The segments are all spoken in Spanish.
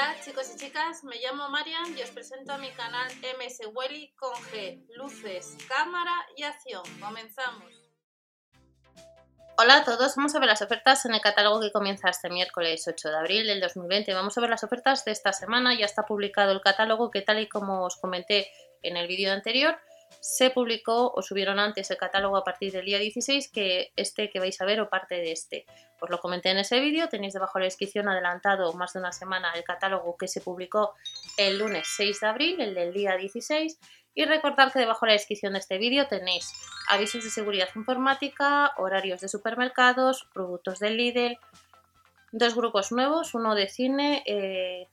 Hola chicos y chicas, me llamo Marian y os presento a mi canal MS Welly con G, luces, cámara y acción. Comenzamos. Hola a todos, vamos a ver las ofertas en el catálogo que comienza este miércoles 8 de abril del 2020. Vamos a ver las ofertas de esta semana, ya está publicado el catálogo que tal y como os comenté en el vídeo anterior, se publicó o subieron antes el catálogo a partir del día 16 que este que vais a ver o parte de este. Os lo comenté en ese vídeo, tenéis debajo de la descripción adelantado más de una semana el catálogo que se publicó el lunes 6 de abril, el del día 16 y recordad que debajo de la descripción de este vídeo tenéis avisos de seguridad informática, horarios de supermercados, productos del Lidl, dos grupos nuevos, uno de cine eh,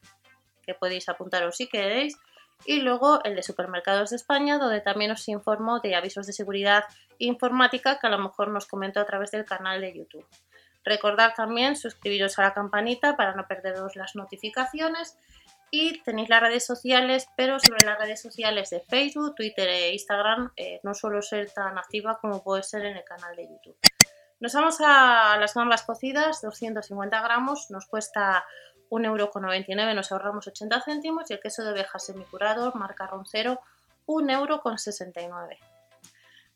que podéis apuntaros si queréis y luego el de Supermercados de España, donde también os informo de avisos de seguridad informática que a lo mejor nos comento a través del canal de YouTube. Recordad también suscribiros a la campanita para no perderos las notificaciones y tenéis las redes sociales, pero sobre las redes sociales de Facebook, Twitter e Instagram eh, no suelo ser tan activa como puede ser en el canal de YouTube. Nos vamos a las gambas cocidas, 250 gramos, nos cuesta 1,99€ nos ahorramos 80 céntimos y el queso de oveja semicurado marca Roncero 1,69€.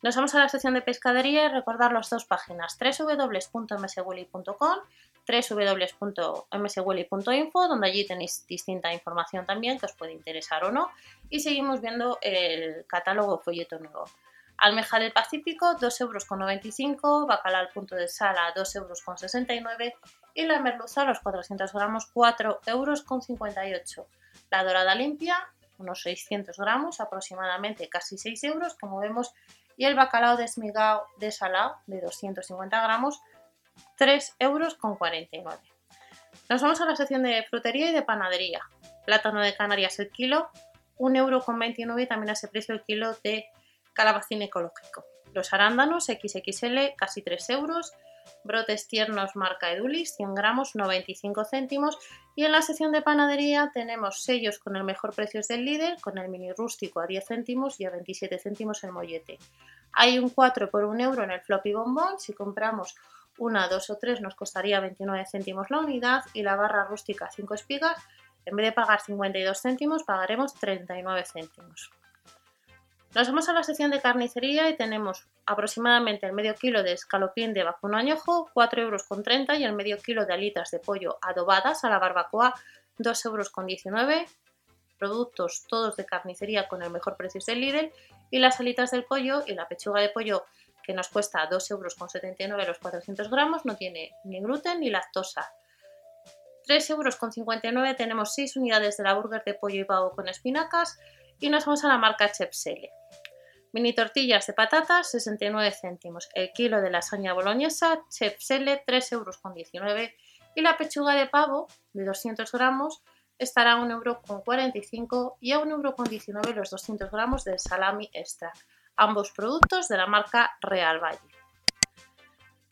Nos vamos a la sección de pescadería y recordar las dos páginas www.mswelly.com www.mswelly.info donde allí tenéis distinta información también que os puede interesar o no y seguimos viendo el catálogo folleto nuevo. Almeja del Pacífico 2,95 euros, bacalao al punto de sala 2,69 euros y la merluza los 400 gramos 4,58 euros. La dorada limpia unos 600 gramos aproximadamente casi 6 euros como vemos y el bacalao desmigado desalado de 250 gramos 3 euros con 49. Nos vamos a la sección de frutería y de panadería. Plátano de Canarias el kilo 1,29 euro y también a ese precio el kilo de calabacín ecológico. Los arándanos XXL casi 3 euros, brotes tiernos marca Edulis 100 gramos 95 céntimos y en la sección de panadería tenemos sellos con el mejor precio del líder, con el mini rústico a 10 céntimos y a 27 céntimos el mollete. Hay un 4 por 1 euro en el floppy bombón, si compramos una, dos o tres nos costaría 29 céntimos la unidad y la barra rústica 5 espigas, en vez de pagar 52 céntimos pagaremos 39 céntimos. Nos vamos a la sección de carnicería y tenemos aproximadamente el medio kilo de escalopín de vacuno añojo, 4,30 euros y el medio kilo de alitas de pollo adobadas a la barbacoa, 2,19 euros. Productos todos de carnicería con el mejor precio del Lidl y las alitas del pollo y la pechuga de pollo que nos cuesta 2,79 euros los 400 gramos, no tiene ni gluten ni lactosa. 3,59 euros tenemos 6 unidades de la burger de pollo y pavo con espinacas y nos vamos a la marca Chepsele. Mini tortillas de patatas, 69 céntimos. El kilo de lasaña boloñesa, Chepsele, 3,19 euros. Y la pechuga de pavo, de 200 gramos, estará a 1,45 euro y a 1,19 euro los 200 gramos del salami extra. Ambos productos de la marca Real Valle.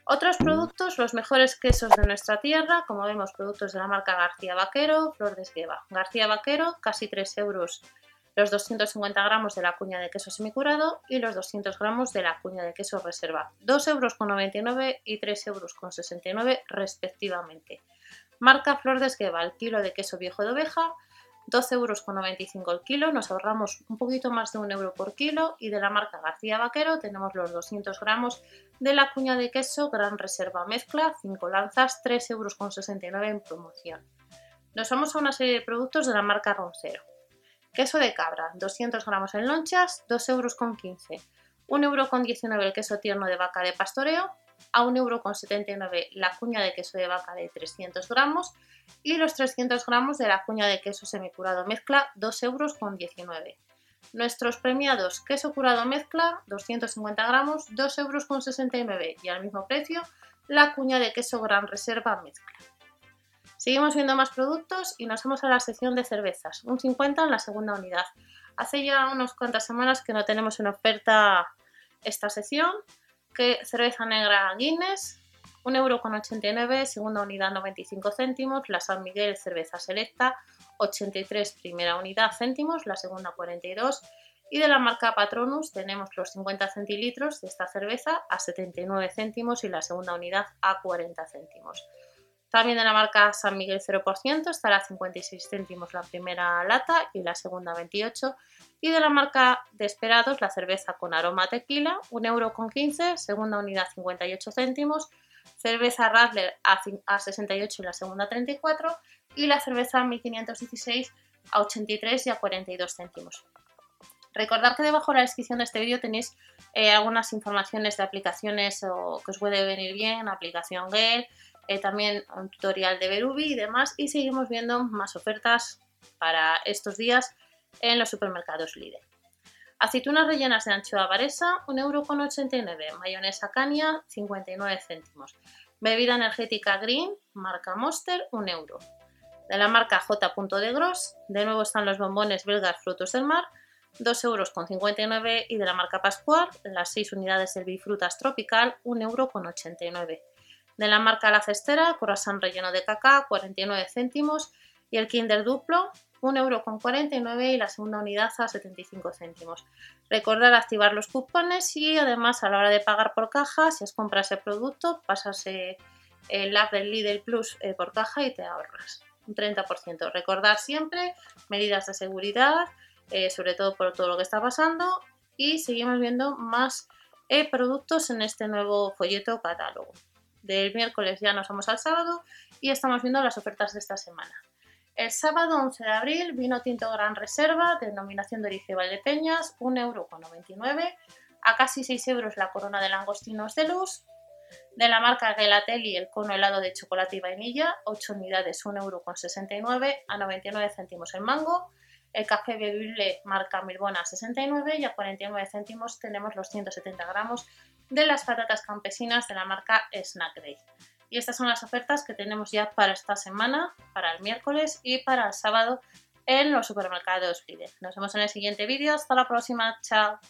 Otros productos, los mejores quesos de nuestra tierra, como vemos, productos de la marca García Vaquero, Flor de Esgueva. García Vaquero, casi 3 euros los 250 gramos de la cuña de queso semicurado y los 200 gramos de la cuña de queso reserva, 2,99 euros y 3,69 euros respectivamente. Marca Flor de Esgueva, el kilo de queso viejo de oveja, 12,95 euros el kilo, nos ahorramos un poquito más de un euro por kilo y de la marca García Vaquero tenemos los 200 gramos de la cuña de queso Gran Reserva Mezcla, 5 lanzas, 3,69 euros en promoción. Nos vamos a una serie de productos de la marca Roncero. Queso de cabra, 200 gramos en lonchas, 2,15 euros. 1,19 euro el queso tierno de vaca de pastoreo, a 1,79 euro la cuña de queso de vaca de 300 gramos y los 300 gramos de la cuña de queso semicurado mezcla, 2,19 euros. Nuestros premiados queso curado mezcla, 250 gramos, 2,69 euros y al mismo precio la cuña de queso gran reserva mezcla. Seguimos viendo más productos y nos vamos a la sección de cervezas, un 50 en la segunda unidad. Hace ya unas cuantas semanas que no tenemos en oferta esta sección, que cerveza negra Guinness, 1,89€, segunda unidad 95 céntimos, la San Miguel cerveza selecta, 83 primera unidad céntimos, la segunda 42 y de la marca Patronus tenemos los 50 centilitros de esta cerveza a 79 céntimos y la segunda unidad a 40 céntimos. También de la marca San Miguel 0% estará a 56 céntimos la primera lata y la segunda 28. Y de la marca Desperados, la cerveza con aroma tequila, 1,15 euro, segunda unidad 58 céntimos. Cerveza Radler a 68 y la segunda 34. Y la cerveza 1516 a 83 y a 42 céntimos. Recordad que debajo de la descripción de este vídeo tenéis eh, algunas informaciones de aplicaciones o, que os puede venir bien, aplicación Gel, eh, también un tutorial de Berubi y demás. Y seguimos viendo más ofertas para estos días en los supermercados Lidl. Aceitunas rellenas de anchoa varesa, 1,89€. Mayonesa Cania, 59 céntimos. Bebida energética Green, marca Monster, 1 euro. De la marca J. de Gros, de nuevo están los bombones belgas frutos del mar, 2,59 euros y de la marca Pascual, las 6 unidades del Bifrutas Tropical, 1,89 euro. De la marca La Cestera, corazón relleno de caca, 49 céntimos y el Kinder Duplo, 1,49 euro y la segunda unidad a 75 céntimos. Recordar activar los cupones y además a la hora de pagar por caja, si es compras el producto, pasas el app del Lidl Plus eh, por caja y te ahorras un 30%. Recordar siempre medidas de seguridad, eh, sobre todo por todo lo que está pasando. Y seguimos viendo más eh, productos en este nuevo folleto catálogo. Del miércoles ya nos vamos al sábado y estamos viendo las ofertas de esta semana. El sábado 11 de abril, vino tinto Gran Reserva, denominación de origen Valdepeñas, 1,99€. A casi 6 euros la corona de langostinos de luz. De la marca Gelatelli, el cono helado de chocolate y vainilla, 8 unidades, 1,69€ a 99 céntimos el mango. El café bebible marca Milbona 69 y a 49 céntimos tenemos los 170 gramos de las patatas campesinas de la marca Snack Day. Y estas son las ofertas que tenemos ya para esta semana, para el miércoles y para el sábado en los supermercados Lidl. Nos vemos en el siguiente vídeo. Hasta la próxima. Chao.